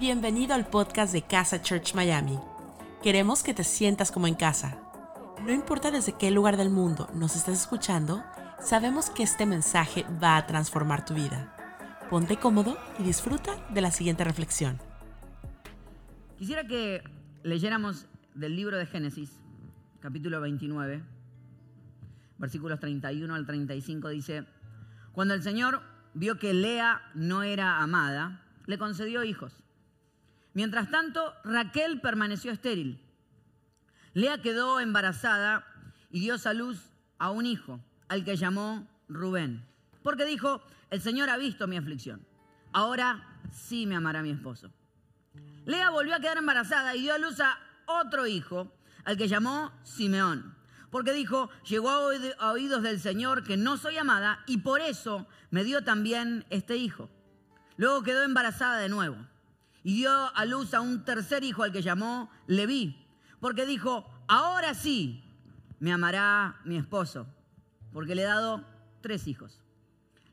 Bienvenido al podcast de Casa Church Miami. Queremos que te sientas como en casa. No importa desde qué lugar del mundo nos estés escuchando, sabemos que este mensaje va a transformar tu vida. Ponte cómodo y disfruta de la siguiente reflexión. Quisiera que leyéramos del libro de Génesis, capítulo 29, versículos 31 al 35, dice, cuando el Señor vio que Lea no era amada, le concedió hijos. Mientras tanto, Raquel permaneció estéril. Lea quedó embarazada y dio a luz a un hijo, al que llamó Rubén. Porque dijo, el Señor ha visto mi aflicción. Ahora sí me amará mi esposo. Lea volvió a quedar embarazada y dio a luz a otro hijo, al que llamó Simeón. Porque dijo, llegó a oídos del Señor que no soy amada y por eso me dio también este hijo. Luego quedó embarazada de nuevo y dio a luz a un tercer hijo al que llamó Leví, porque dijo, ahora sí me amará mi esposo, porque le he dado tres hijos.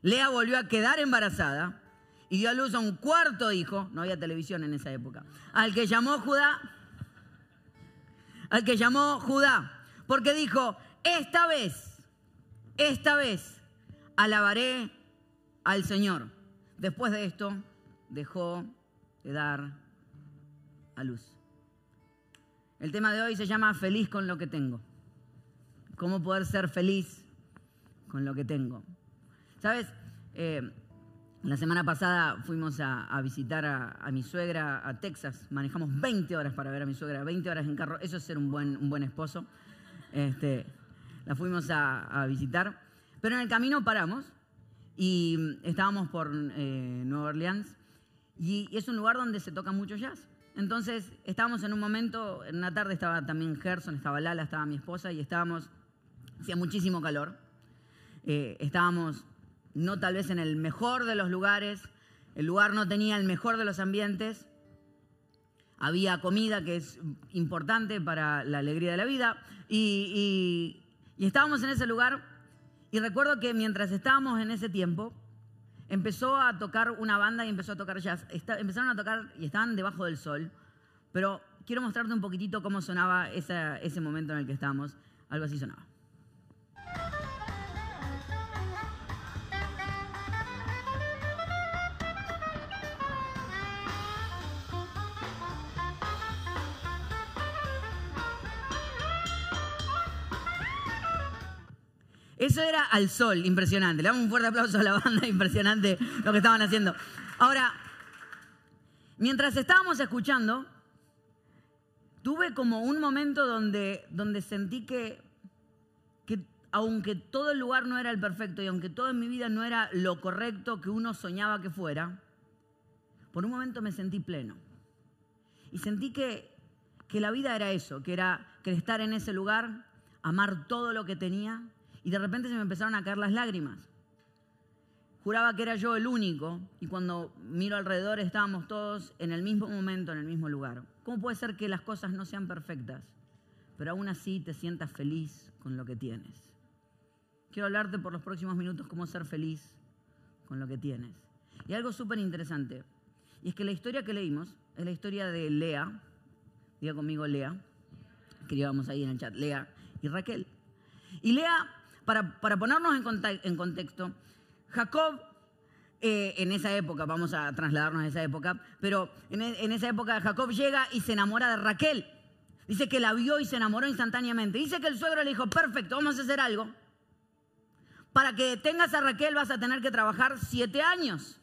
Lea volvió a quedar embarazada y dio a luz a un cuarto hijo, no había televisión en esa época, al que llamó Judá, al que llamó Judá, porque dijo, esta vez, esta vez alabaré al Señor. Después de esto, dejó de dar a luz. El tema de hoy se llama Feliz con lo que tengo. ¿Cómo poder ser feliz con lo que tengo? ¿Sabes? Eh, la semana pasada fuimos a, visitar a, mi suegra a Texas. Manejamos 20 horas para ver a mi suegra, 20 horas en carro. Eso es ser un buen, un buen esposo. Este, la fuimos a, visitar. Pero en el camino paramos y estábamos por eh, Nueva Orleans y es un lugar donde se toca mucho jazz. Entonces estábamos en un momento, en una tarde estaba también Gerson, estaba Lala, estaba mi esposa y estábamos, hacía muchísimo calor. Eh, estábamos no tal vez en el mejor de los lugares, el lugar no tenía el mejor de los ambientes, había comida que es importante para la alegría de la vida y, y estábamos en ese lugar y recuerdo que mientras estábamos en ese tiempo, empezó a tocar una banda y empezó a tocar jazz. empezaron a tocar y estaban debajo del sol, pero quiero mostrarte un poquitito cómo sonaba ese momento en el que estábamos. Algo así sonaba. Eso era al sol, impresionante. Le damos un fuerte aplauso a la banda, impresionante lo que estaban haciendo. Ahora, mientras estábamos escuchando, tuve como un momento donde, donde sentí que, que aunque todo el lugar no era el perfecto y aunque todo en mi vida no era lo correcto que uno soñaba que fuera, por un momento me sentí pleno. Y sentí que, que la vida era eso, que era que estar en ese lugar, amar todo lo que tenía y de repente se me empezaron a caer las lágrimas. Juraba que era yo el único y cuando miro alrededor estábamos todos en el mismo momento, en el mismo lugar. ¿Cómo puede ser que las cosas no sean perfectas, pero aún así te sientas feliz con lo que tienes? Quiero hablarte por los próximos minutos cómo ser feliz con lo que tienes. Y algo súper interesante, y es que la historia que leímos es la historia de Lea, diga conmigo Lea, escribamos ahí en el chat, Lea y Raquel. Y Lea para, ponernos en, contexto, Jacob eh, en esa época, vamos a trasladarnos a esa época, pero en, en, esa época Jacob llega y se enamora de Raquel. Dice que la vio y se enamoró instantáneamente. Dice que el suegro le dijo, perfecto, vamos a hacer algo. Para que tengas a Raquel vas a tener que trabajar siete años.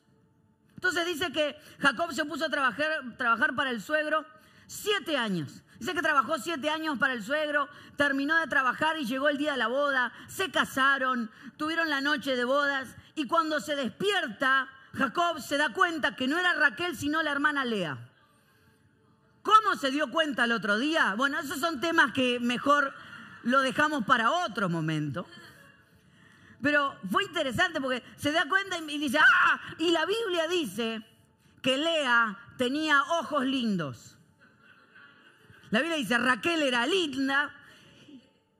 Entonces dice que Jacob se puso a trabajar, trabajar para el suegro siete años. Dice que trabajó siete años para el suegro, terminó de trabajar y llegó el día de la boda, se casaron, tuvieron la noche de bodas y cuando se despierta, Jacob se da cuenta que no era Raquel sino la hermana Lea. ¿Cómo se dio cuenta el otro día? Bueno, esos son temas que mejor lo dejamos para otro momento. Pero fue interesante porque se da cuenta y dice, ah, y la Biblia dice que Lea tenía ojos lindos. La Biblia dice, Raquel era linda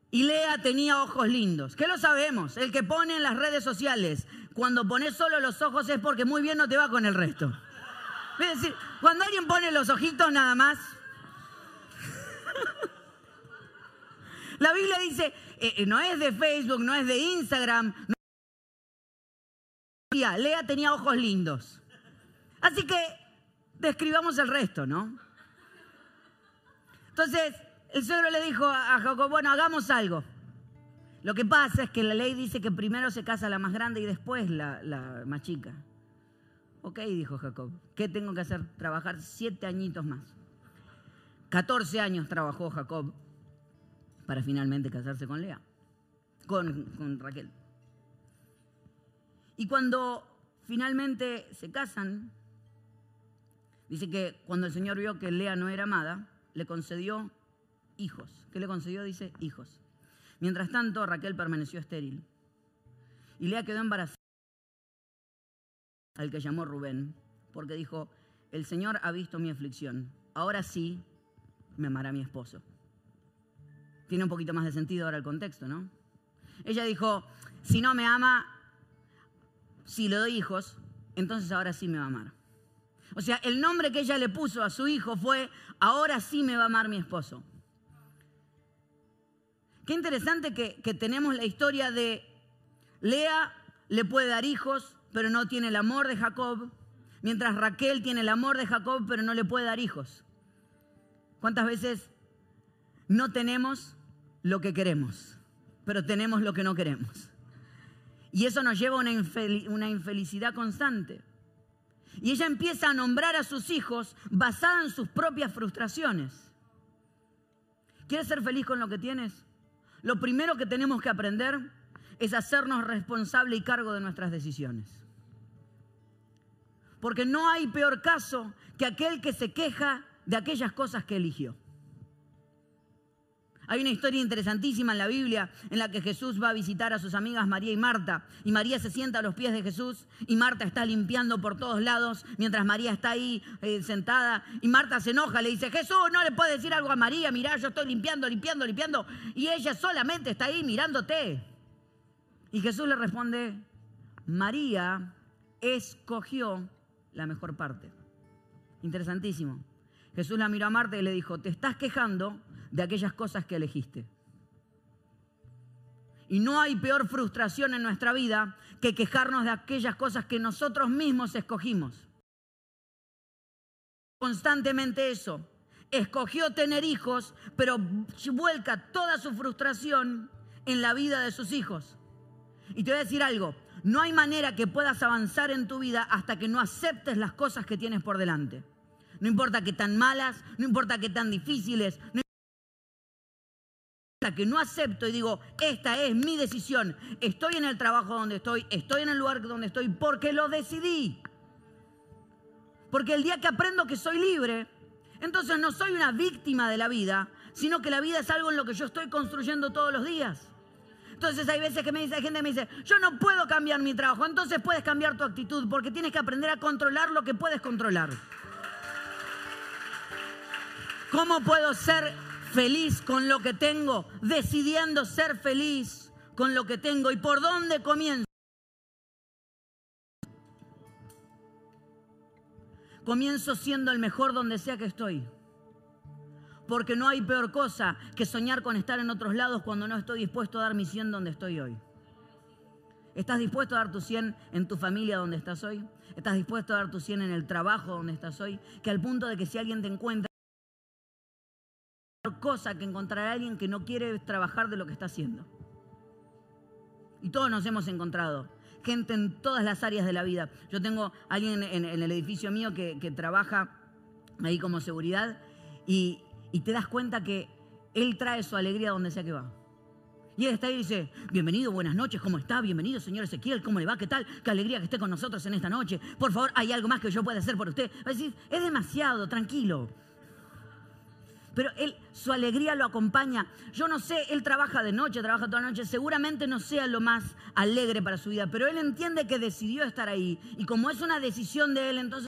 y Lea tenía ojos lindos. ¿Qué lo sabemos? El que pone en las redes sociales, cuando pones solo los ojos es porque muy bien no te va con el resto. Es decir, cuando alguien pone los ojitos nada más. La Biblia dice, eh, eh, no es de Facebook, no es de Instagram. Lea tenía ojos lindos. Así que describamos el resto, ¿no? Entonces, el suegro le dijo a Jacob, bueno, hagamos algo. Lo que pasa es que la ley dice que primero se casa la más grande y después la, más chica. Ok, dijo Jacob, ¿qué tengo que hacer? Trabajar siete añitos más. 14 años trabajó Jacob para finalmente casarse con Lea, con, con Raquel. Y cuando finalmente se casan, dice que cuando el Señor vio que Lea no era amada, le concedió hijos. ¿Qué le concedió? Dice hijos. Mientras tanto, Raquel permaneció estéril. Y Lea quedó embarazada al que llamó Rubén, porque dijo, el Señor ha visto mi aflicción, ahora sí me amará mi esposo. Tiene un poquito más de sentido ahora el contexto, ¿no? Ella dijo, si no me ama, si le doy hijos, entonces ahora sí me va a amar. O sea, el nombre que ella le puso a su hijo fue, ahora sí me va a amar mi esposo. Qué interesante que, que tenemos la historia de Lea le puede dar hijos, pero no tiene el amor de Jacob, mientras Raquel tiene el amor de Jacob, pero no le puede dar hijos. ¿Cuántas veces no tenemos lo que queremos, pero tenemos lo que no queremos? Y eso nos lleva a una, infelicidad constante. Y ella empieza a nombrar a sus hijos basada en sus propias frustraciones. ¿Quieres ser feliz con lo que tienes? Lo primero que tenemos que aprender es hacernos responsable y cargo de nuestras decisiones. Porque no hay peor caso que aquel que se queja de aquellas cosas que eligió. Hay una historia interesantísima en la Biblia en la que Jesús va a visitar a sus amigas María y Marta. Y María se sienta a los pies de Jesús y Marta está limpiando por todos lados mientras María está ahí eh, sentada. Y Marta se enoja, le dice, Jesús, no le puedes decir algo a María, mirá, yo estoy limpiando, limpiando, limpiando. Y ella solamente está ahí mirándote. Y Jesús le responde, María escogió la mejor parte. Interesantísimo. Jesús la miró a Marta y le dijo, te estás quejando de aquellas cosas que elegiste. Y no hay peor frustración en nuestra vida que quejarnos de aquellas cosas que nosotros mismos escogimos. Constantemente eso. Escogió tener hijos, pero vuelca toda su frustración en la vida de sus hijos. Y te voy a decir algo, no hay manera que puedas avanzar en tu vida hasta que no aceptes las cosas que tienes por delante. No importa que tan malas, no importa que tan difíciles, no que no acepto y digo, esta es mi decisión, estoy en el trabajo donde estoy, estoy en el lugar donde estoy, porque lo decidí. Porque el día que aprendo que soy libre, entonces no soy una víctima de la vida, sino que la vida es algo en lo que yo estoy construyendo todos los días. Entonces hay veces que me dice, hay gente que me dice, yo no puedo cambiar mi trabajo, entonces puedes cambiar tu actitud, porque tienes que aprender a controlar lo que puedes controlar. ¿Cómo puedo ser feliz con lo que tengo, decidiendo ser feliz con lo que tengo. ¿Y por dónde comienzo? Comienzo siendo el mejor donde sea que estoy. Porque no hay peor cosa que soñar con estar en otros lados cuando no estoy dispuesto a dar mi 100 donde estoy hoy. ¿Estás dispuesto a dar tu 100 en tu familia donde estás hoy? ¿Estás dispuesto a dar tu 100 en el trabajo donde estás hoy? Que al punto de que si alguien te encuentra cosa que encontrar a alguien que no quiere trabajar de lo que está haciendo. Y todos nos hemos encontrado. Gente en todas las áreas de la vida. Yo tengo alguien en, el edificio mío que, trabaja ahí como seguridad y, y te das cuenta que él trae su alegría donde sea que va. Y él está ahí y dice, bienvenido, buenas noches, ¿cómo está? Bienvenido, señor Ezequiel, ¿cómo le va? ¿Qué tal? Qué alegría que esté con nosotros en esta noche. Por favor, ¿hay algo más que yo pueda hacer por usted? Va a decir, es demasiado, tranquilo pero él, su alegría lo acompaña. Yo no sé, él trabaja de noche, trabaja toda la noche, seguramente no sea lo más alegre para su vida, pero él entiende que decidió estar ahí. Y como es una decisión de él, entonces...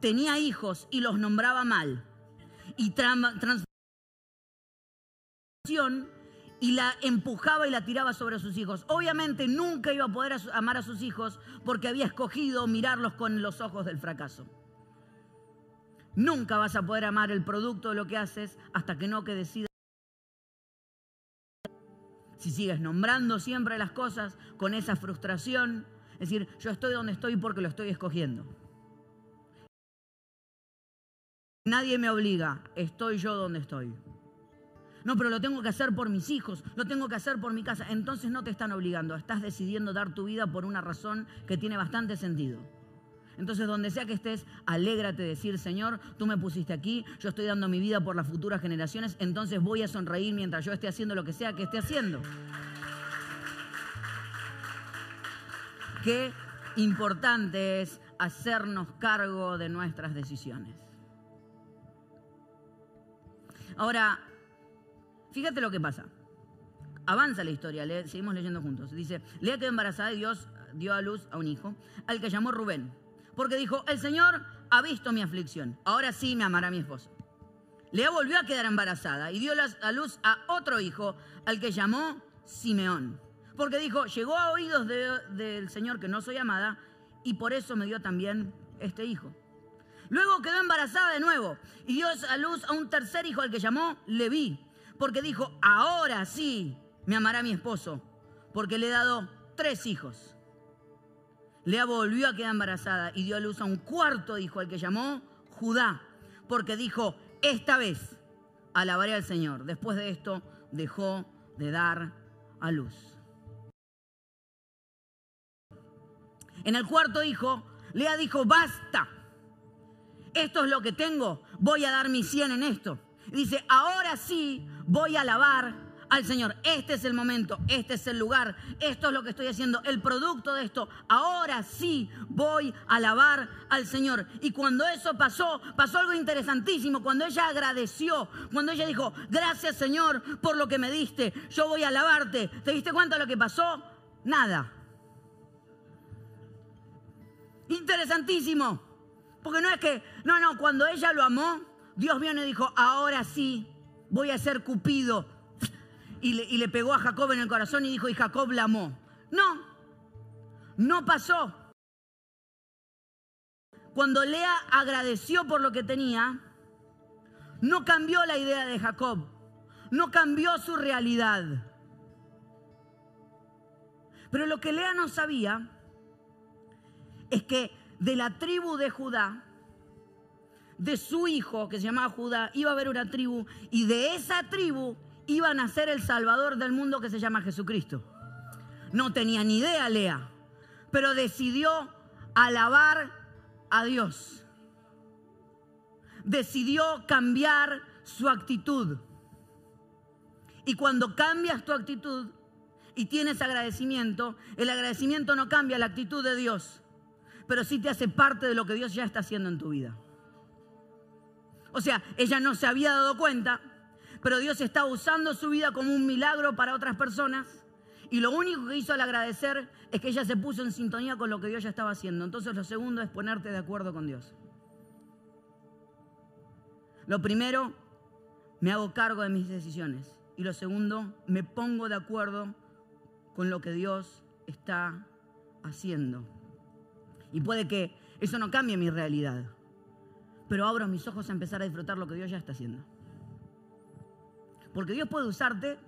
Tenía hijos y los nombraba mal. Y transformación y la empujaba y la tiraba sobre sus hijos. Obviamente nunca iba a poder amar a sus hijos porque había escogido mirarlos con los ojos del fracaso. Nunca vas a poder amar el producto de lo que haces hasta que no que decidas. Si sigues nombrando siempre las cosas con esa frustración, es decir, yo estoy donde estoy porque lo estoy escogiendo. Nadie me obliga, estoy yo donde estoy. No, pero lo tengo que hacer por mis hijos, lo tengo que hacer por mi casa. Entonces no te están obligando, estás decidiendo dar tu vida por una razón que tiene bastante sentido. Entonces, donde sea que estés, alégrate de decir, Señor, tú me pusiste aquí, yo estoy dando mi vida por las futuras generaciones, entonces voy a sonreír mientras yo esté haciendo lo que sea que esté haciendo. Qué importante es hacernos cargo de nuestras decisiones. Ahora, Fíjate lo que pasa. Avanza la historia, seguimos leyendo juntos. Dice, Lea quedó embarazada y Dios dio a luz a un hijo, al que llamó Rubén. Porque dijo, el Señor ha visto mi aflicción, ahora sí me amará mi esposo. Lea volvió a quedar embarazada y dio a luz a otro hijo, al que llamó Simeón. Porque dijo, llegó a oídos del Señor que no soy amada, y por eso me dio también este hijo. Luego quedó embarazada de nuevo y dio a luz a un tercer hijo, al que llamó Leví porque dijo, ahora sí me amará mi esposo, porque le he dado tres hijos. Lea volvió a quedar embarazada y dio a luz a un cuarto hijo, al que llamó Judá, porque dijo, esta vez alabaré al Señor. Después de esto dejó de dar a luz. En el cuarto hijo, Lea dijo, basta, esto es lo que tengo, voy a dar mi cien en esto. Dice, ahora sí voy a alabar al Señor. Este es el momento, este es el lugar, esto es lo que estoy haciendo, el producto de esto. Ahora sí voy a alabar al Señor. Y cuando eso pasó, pasó algo interesantísimo. Cuando ella agradeció, cuando ella dijo, gracias Señor por lo que me diste, yo voy a alabarte. ¿Te diste cuenta de lo que pasó? Nada. Interesantísimo. Porque no es que, no, no, cuando ella lo amó, Dios viene y dijo, ahora sí voy a ser Cupido. Y le, y le pegó a Jacob en el corazón y dijo, y Jacob la amó. No, no pasó. Cuando Lea agradeció por lo que tenía, no cambió la idea de Jacob, no cambió su realidad. Pero lo que Lea no sabía es que de la tribu de Judá de su hijo, que se llamaba Judá, iba a haber una tribu y de esa tribu iba a nacer el Salvador del mundo que se llama Jesucristo. No tenía ni idea Lea, pero decidió alabar a Dios. Decidió cambiar su actitud. Y cuando cambias tu actitud y tienes agradecimiento, el agradecimiento no cambia la actitud de Dios, pero sí te hace parte de lo que Dios ya está haciendo en tu vida. O sea, ella no se había dado cuenta, pero Dios estaba usando su vida como un milagro para otras personas. Y lo único que hizo al agradecer es que ella se puso en sintonía con lo que Dios ya estaba haciendo. Entonces lo segundo es ponerte de acuerdo con Dios. Lo primero, me hago cargo de mis decisiones. Y lo segundo, me pongo de acuerdo con lo que Dios está haciendo. Y puede que eso no cambie mi realidad pero abro mis ojos a empezar a disfrutar lo que Dios ya está haciendo. Porque Dios puede usarte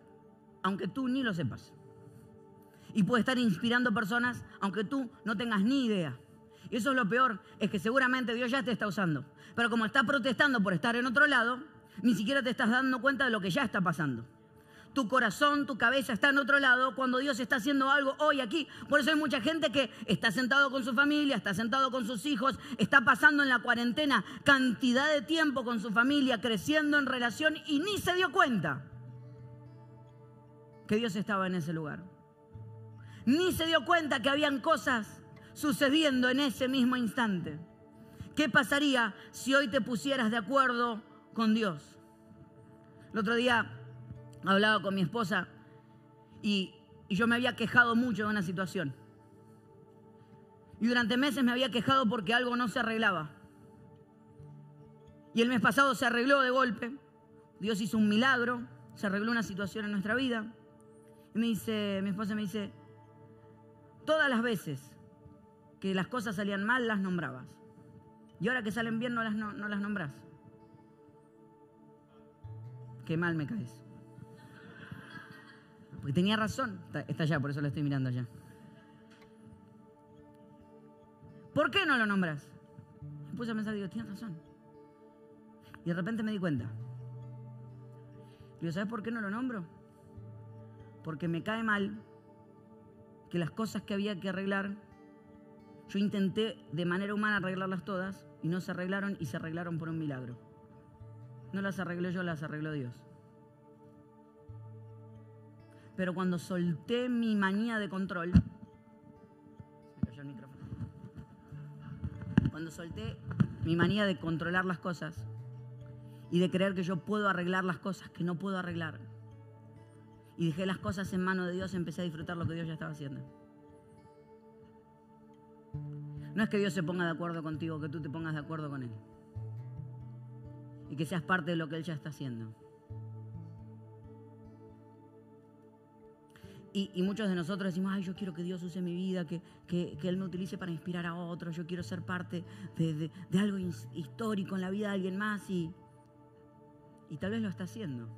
aunque tú ni lo sepas. Y puede estar inspirando personas aunque tú no tengas ni idea. Y eso es lo peor, es que seguramente Dios ya te está usando. Pero como está protestando por estar en otro lado, ni siquiera te estás dando cuenta de lo que ya está pasando tu corazón, tu cabeza está en otro lado cuando Dios está haciendo algo hoy aquí. Por eso hay mucha gente que está sentado con su familia, está sentado con sus hijos, está pasando en la cuarentena cantidad de tiempo con su familia, creciendo en relación y ni se dio cuenta que Dios estaba en ese lugar. Ni se dio cuenta que habían cosas sucediendo en ese mismo instante. ¿Qué pasaría si hoy te pusieras de acuerdo con Dios? El otro día hablaba con mi esposa y, yo me había quejado mucho de una situación. Y durante meses me había quejado porque algo no se arreglaba. Y el mes pasado se arregló de golpe. Dios hizo un milagro, se arregló una situación en nuestra vida. Y me dice, mi esposa me dice, todas las veces que las cosas salían mal las nombrabas. Y ahora que salen bien no las, no, las nombras. Qué mal me caes. Porque tenía razón. Está, allá, por eso la estoy mirando allá. ¿Por qué no lo nombras? Me puse a pensar, digo, tienes razón. Y de repente me di cuenta. Digo, ¿sabes por qué no lo nombro? Porque me cae mal que las cosas que había que arreglar, yo intenté de manera humana arreglarlas todas y no se arreglaron y se arreglaron por un milagro. No las arreglé yo, las arregló Dios. Pero cuando solté mi manía de control, me cayó el micrófono. Cuando solté mi manía de controlar las cosas y de creer que yo puedo arreglar las cosas que no puedo arreglar, y dejé las cosas en manos de Dios, empecé a disfrutar lo que Dios ya estaba haciendo. No es que Dios se ponga de acuerdo contigo, que tú te pongas de acuerdo con Él. Y que seas parte de lo que Él ya está haciendo. Y, muchos de nosotros decimos, ay, yo quiero que Dios use mi vida, que, Él me utilice para inspirar a otros, yo quiero ser parte de, algo histórico en la vida de alguien más y, y tal vez lo está haciendo.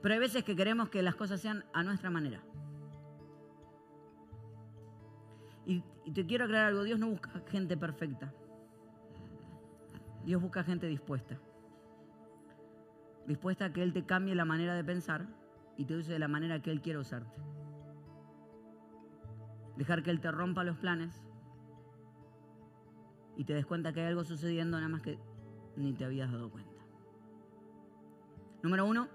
Pero hay veces que queremos que las cosas sean a nuestra manera. Y, te quiero aclarar algo, Dios no busca gente perfecta. Dios busca gente dispuesta. Dispuesta a que Él te cambie la manera de pensar y te use de la manera que Él quiere usarte. Dejar que Él te rompa los planes y te des cuenta que hay algo sucediendo nada más que ni te habías dado cuenta. Número uno,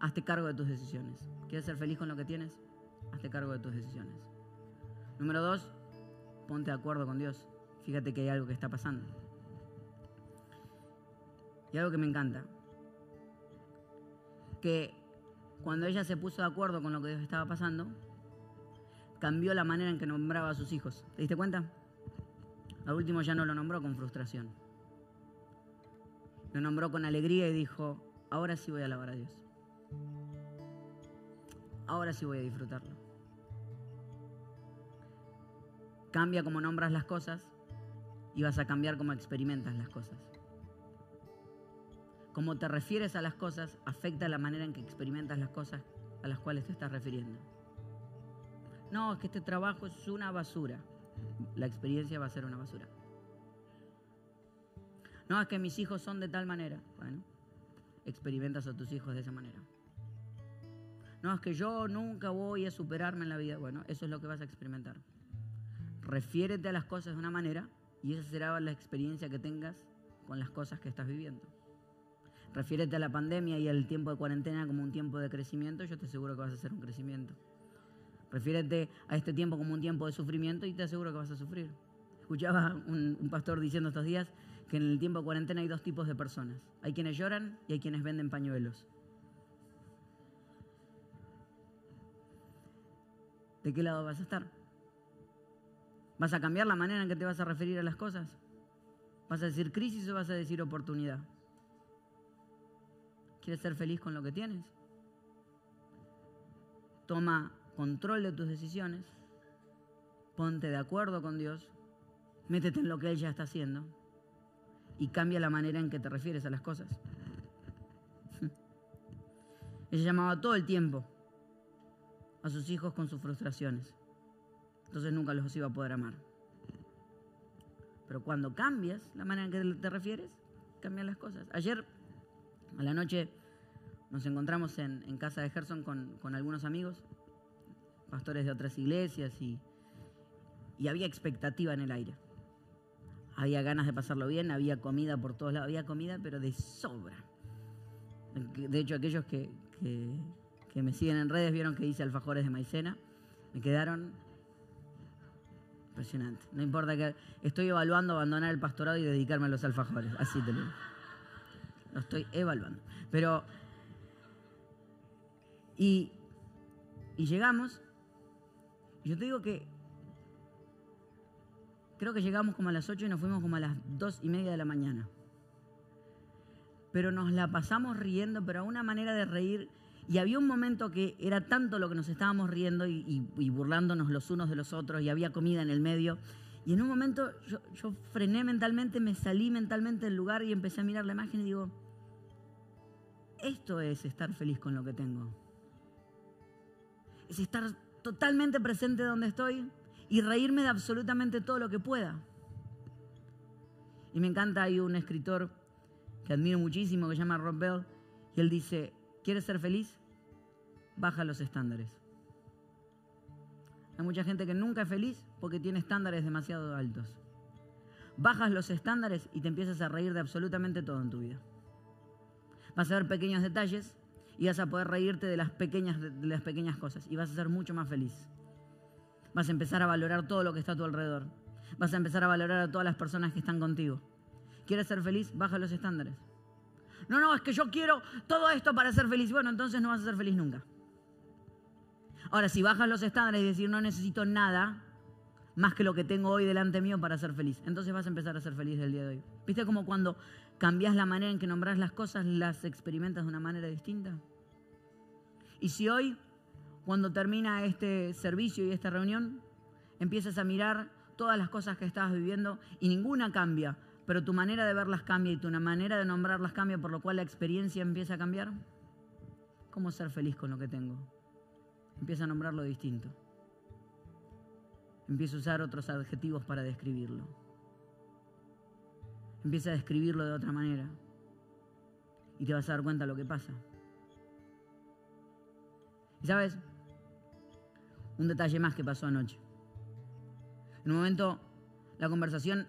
hazte cargo de tus decisiones. ¿Quieres ser feliz con lo que tienes? Hazte cargo de tus decisiones. Número dos, ponte de acuerdo con Dios. Fíjate que hay algo que está pasando. Y algo que me encanta. Que cuando ella se puso de acuerdo con lo que Dios estaba pasando, cambió la manera en que nombraba a sus hijos. ¿Te diste cuenta? Al último ya no lo nombró con frustración. Lo nombró con alegría y dijo, ahora sí voy a alabar a Dios. Ahora sí voy a disfrutarlo. Cambia como nombras las cosas y vas a cambiar como experimentas las cosas. Como te refieres a las cosas afecta la manera en que experimentas las cosas a las cuales te estás refiriendo. No, es que este trabajo es una basura. La experiencia va a ser una basura. No, es que mis hijos son de tal manera. Bueno, experimentas a tus hijos de esa manera. No, es que yo nunca voy a superarme en la vida. Bueno, eso es lo que vas a experimentar refiérete a las cosas de una manera y esa será la experiencia que tengas con las cosas que estás viviendo. Refiérete a la pandemia y al tiempo de cuarentena como un tiempo de crecimiento, yo te aseguro que vas a hacer un crecimiento. Refiérete a este tiempo como un tiempo de sufrimiento y te aseguro que vas a sufrir. Escuchaba un, un pastor diciendo estos días que en el tiempo de cuarentena hay dos tipos de personas. Hay quienes lloran y hay quienes venden pañuelos. ¿De qué lado vas a estar? ¿Vas a cambiar la manera en que te vas a referir a las cosas? ¿Vas a decir crisis o vas a decir oportunidad? ¿Quieres ser feliz con lo que tienes? Toma control de tus decisiones, ponte de acuerdo con Dios, métete en lo que Él ya está haciendo y cambia la manera en que te refieres a las cosas. Ella llamaba todo el tiempo a sus hijos con sus frustraciones entonces nunca los iba a poder amar. Pero cuando cambias la manera en que te refieres, cambian las cosas. Ayer a la noche nos encontramos en, casa de Gerson con, algunos amigos, pastores de otras iglesias, y, había expectativa en el aire. Había ganas de pasarlo bien, había comida por todos lados, había comida, pero de sobra. De hecho, aquellos que, que, que me siguen en redes vieron que hice alfajores de maicena. Me quedaron Impresionante. No importa que estoy evaluando abandonar el pastorado y dedicarme a los alfajores. Así te lo digo. Lo estoy evaluando. Pero. Y, y llegamos. Yo te digo que. Creo que llegamos como a las 8 y nos fuimos como a las 2 y media de la mañana. pero nos la pasamos riendo, pero a una manera de reír. Y había un momento que era tanto lo que nos estábamos riendo y, burlándonos los unos de los otros y había comida en el medio. Y en un momento yo frené mentalmente, me salí mentalmente del lugar y empecé a mirar la imagen y digo, esto es estar feliz con lo que tengo. Es estar totalmente presente donde estoy y reírme de absolutamente todo lo que pueda. Y me encanta, hay un escritor que admiro muchísimo que se llama Rob Bell, y él dice, ¿quieres ser feliz? Baja los estándares. Hay mucha gente que nunca es feliz porque tiene estándares demasiado altos. Bajas los estándares y te empiezas a reír de absolutamente todo en tu vida. Vas a ver pequeños detalles y vas a poder reírte de las pequeñas, de las pequeñas cosas y vas a ser mucho más feliz. Vas a empezar a valorar todo lo que está a tu alrededor. Vas a empezar a valorar a todas las personas que están contigo. ¿Quieres ser feliz? Baja los estándares. No, no, es que yo quiero todo esto para ser feliz. Bueno, entonces no vas a ser feliz nunca. Ahora, si bajas los estándares y decir no necesito nada más que lo que tengo hoy delante mío para ser feliz, entonces vas a empezar a ser feliz el día de hoy. ¿Viste como cuando cambias la manera en que nombras las cosas, las experimentas de una manera distinta? Y si hoy, cuando termina este servicio y esta reunión, empiezas a mirar todas las cosas que estabas viviendo y ninguna cambia, pero tu manera de verlas cambia y tu manera de nombrarlas cambia, por lo cual la experiencia empieza a cambiar. ¿Cómo ser feliz con lo que tengo? Empieza a nombrarlo distinto. Empieza a usar otros adjetivos para describirlo. Empieza a describirlo de otra manera. Y te vas a dar cuenta de lo que pasa. Y sabes, un detalle más que pasó anoche. En un momento, la conversación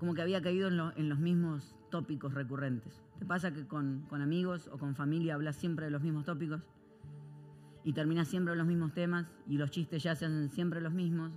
como que había caído en, los mismos tópicos recurrentes. ¿Te pasa que con, amigos o con familia hablas siempre de los mismos tópicos? Y terminas siempre en los mismos temas y los chistes ya se hacen siempre los mismos.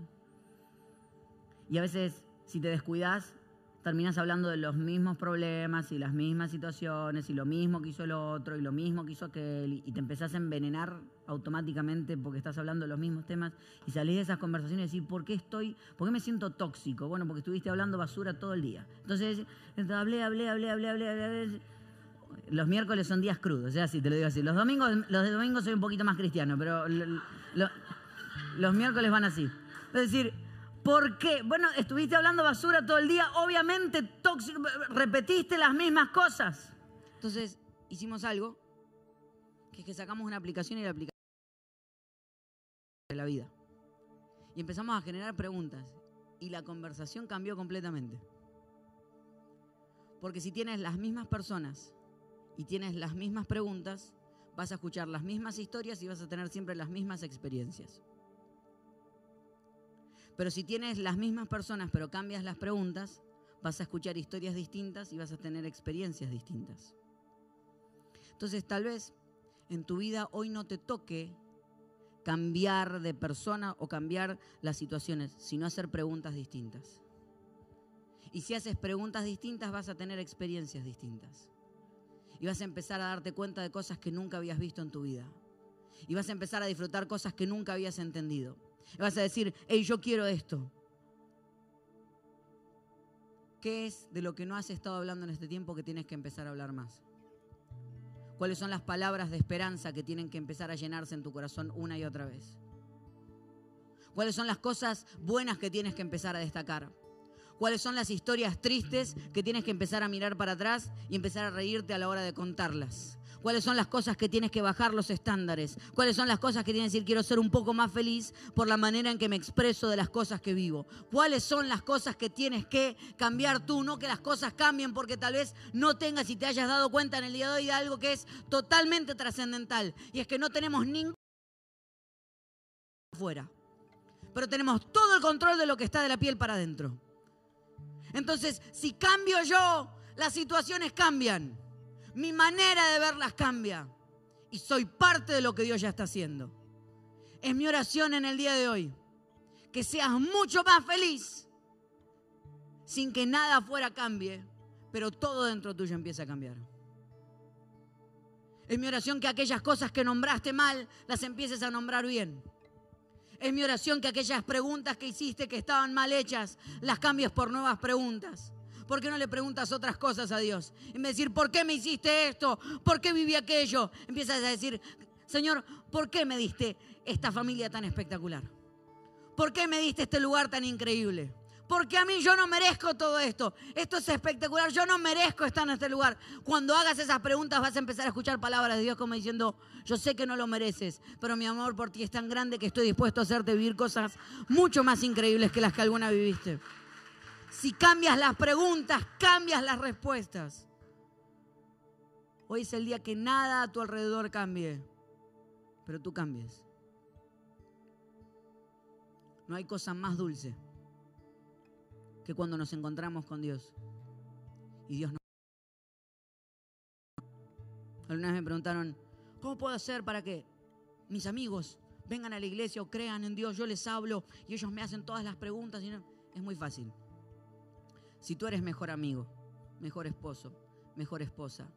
Y a veces, si te descuidas, terminas hablando de los mismos problemas y las mismas situaciones y lo mismo que hizo el otro y lo mismo que hizo aquel y te empezás a envenenar automáticamente porque estás hablando de los mismos temas y salís de esas conversaciones y decís, ¿por qué estoy, por qué me siento tóxico? Bueno, porque estuviste hablando basura todo el día. Entonces, hablé, hablé, hablé, hablé, hablé, hablé. Los miércoles son días crudos, o sea, si te lo digo así. Los domingos, los de domingos soy un poquito más cristiano, pero los miércoles van así. Es decir, ¿Por qué? Bueno, estuviste hablando basura todo el día, obviamente tóxico, repetiste las mismas cosas. Entonces, hicimos algo, que es que sacamos una aplicación y la aplicación de la vida. Y empezamos a generar preguntas y la conversación cambió completamente. Porque si tienes las mismas personas y tienes las mismas preguntas, vas a escuchar las mismas historias y vas a tener siempre las mismas experiencias. Pero si tienes las mismas personas pero cambias las preguntas, vas a escuchar historias distintas y vas a tener experiencias distintas. Entonces tal vez en tu vida hoy no te toque cambiar de persona o cambiar las situaciones, sino hacer preguntas distintas. Y si haces preguntas distintas vas a tener experiencias distintas. Y vas a empezar a darte cuenta de cosas que nunca habías visto en tu vida. Y vas a empezar a disfrutar cosas que nunca habías entendido. Vas a decir, hey, yo quiero esto. ¿Qué es de lo que no has estado hablando en este tiempo que tienes que empezar a hablar más? ¿Cuáles son las palabras de esperanza que tienen que empezar a llenarse en tu corazón una y otra vez? ¿Cuáles son las cosas buenas que tienes que empezar a destacar? ¿Cuáles son las historias tristes que tienes que empezar a mirar para atrás y empezar a reírte a la hora de contarlas? Cuáles son las cosas que tienes que bajar los estándares, cuáles son las cosas que tienes que decir quiero ser un poco más feliz por la manera en que me expreso de las cosas que vivo, cuáles son las cosas que tienes que cambiar tú, no que las cosas cambien porque tal vez no tengas y te hayas dado cuenta en el día de hoy de algo que es totalmente trascendental. Y es que no tenemos ningún fuera, pero tenemos todo el control de lo que está de la piel para adentro. Entonces, si cambio yo, las situaciones cambian mi manera de verlas cambia y soy parte de lo que Dios ya está haciendo. Es mi oración en el día de hoy, que seas mucho más feliz sin que nada afuera cambie, pero todo dentro tuyo empieza a cambiar. Es mi oración que aquellas cosas que nombraste mal las empieces a nombrar bien. Es mi oración que aquellas preguntas que hiciste que estaban mal hechas las cambies por nuevas preguntas ¿Por qué no le preguntas otras cosas a Dios? En vez de decir, ¿por qué me hiciste esto? ¿Por qué viví aquello? Empiezas a decir, Señor, ¿por qué me diste esta familia tan espectacular? ¿Por qué me diste este lugar tan increíble? Porque a mí yo no merezco todo esto. Esto es espectacular. Yo no merezco estar en este lugar. Cuando hagas esas preguntas vas a empezar a escuchar palabras de Dios como diciendo, yo sé que no lo mereces, pero mi amor por ti es tan grande que estoy dispuesto a hacerte vivir cosas mucho más increíbles que las que alguna viviste. Si cambias las preguntas, cambias las respuestas. Hoy es el día que nada a tu alrededor cambie, pero tú cambies. No hay cosa más dulce que cuando nos encontramos con Dios y Dios nos... Algunas me preguntaron, ¿cómo puedo hacer para que mis amigos vengan a la iglesia o crean en Dios? Yo les hablo y ellos me hacen todas las preguntas. Y. Es muy fácil. Si tú eres mejor amigo, mejor esposo, mejor esposa,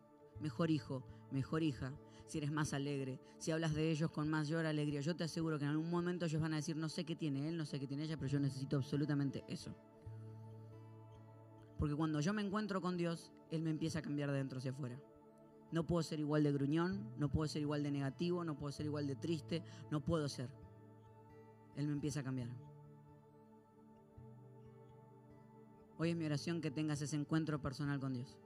mejor hijo, mejor hija, si eres más alegre, si hablas de ellos con mayor alegría, yo te aseguro que en algún momento ellos van a decir, no sé qué tiene él, no sé qué tiene ella, pero yo necesito absolutamente eso. Porque cuando yo me encuentro con Dios, Él me empieza a cambiar de dentro hacia afuera. No puedo ser igual de gruñón, no puedo ser igual de negativo, no puedo ser igual de triste, no puedo ser. Él me empieza a cambiar. Hoy es mi oración que tengas ese encuentro personal con Dios.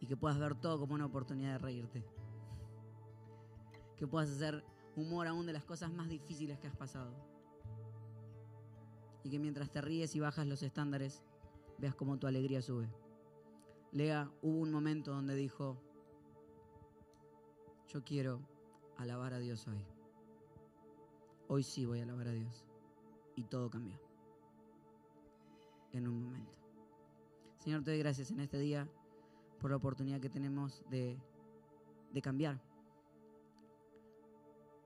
Y que puedas ver todo como una oportunidad de reírte. Que puedas hacer humor aún de las cosas más difíciles que has pasado y que mientras te ríes y bajas los estándares, veas cómo tu alegría sube. Lea, hubo un momento donde dijo, yo quiero alabar a Dios hoy. Hoy sí voy a alabar a Dios. Y todo cambió. En un momento. Señor, te doy gracias en este día por la oportunidad que tenemos de, de cambiar.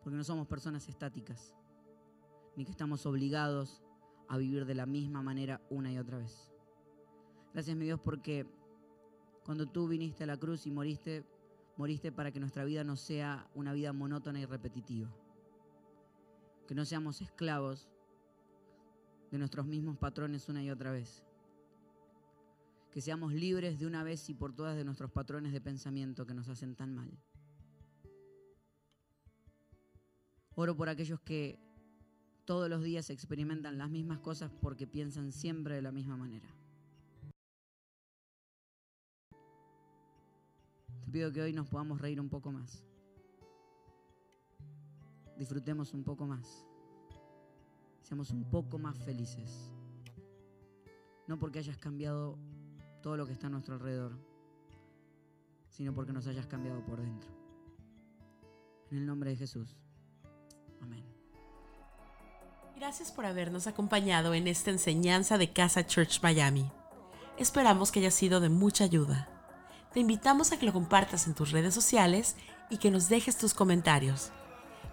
Porque no somos personas estáticas, ni que estamos obligados a vivir de la misma manera una y otra vez. Gracias, mi Dios, porque cuando tú viniste a la cruz y moriste, moriste para que nuestra vida no sea una vida monótona y repetitiva. Que no seamos esclavos de nuestros mismos patrones una y otra vez. Que seamos libres de una vez y por todas de nuestros patrones de pensamiento que nos hacen tan mal. Oro por aquellos que todos los días experimentan las mismas cosas porque piensan siempre de la misma manera. Te pido que hoy nos podamos reír un poco más. Disfrutemos un poco más. Seamos un poco más felices. No porque hayas cambiado todo lo que está a nuestro alrededor, sino porque nos hayas cambiado por dentro. En el nombre de Jesús. Amén. Gracias por habernos acompañado en esta enseñanza de Casa Church Miami. Esperamos que haya sido de mucha ayuda. Te invitamos a que lo compartas en tus redes sociales y que nos dejes tus comentarios.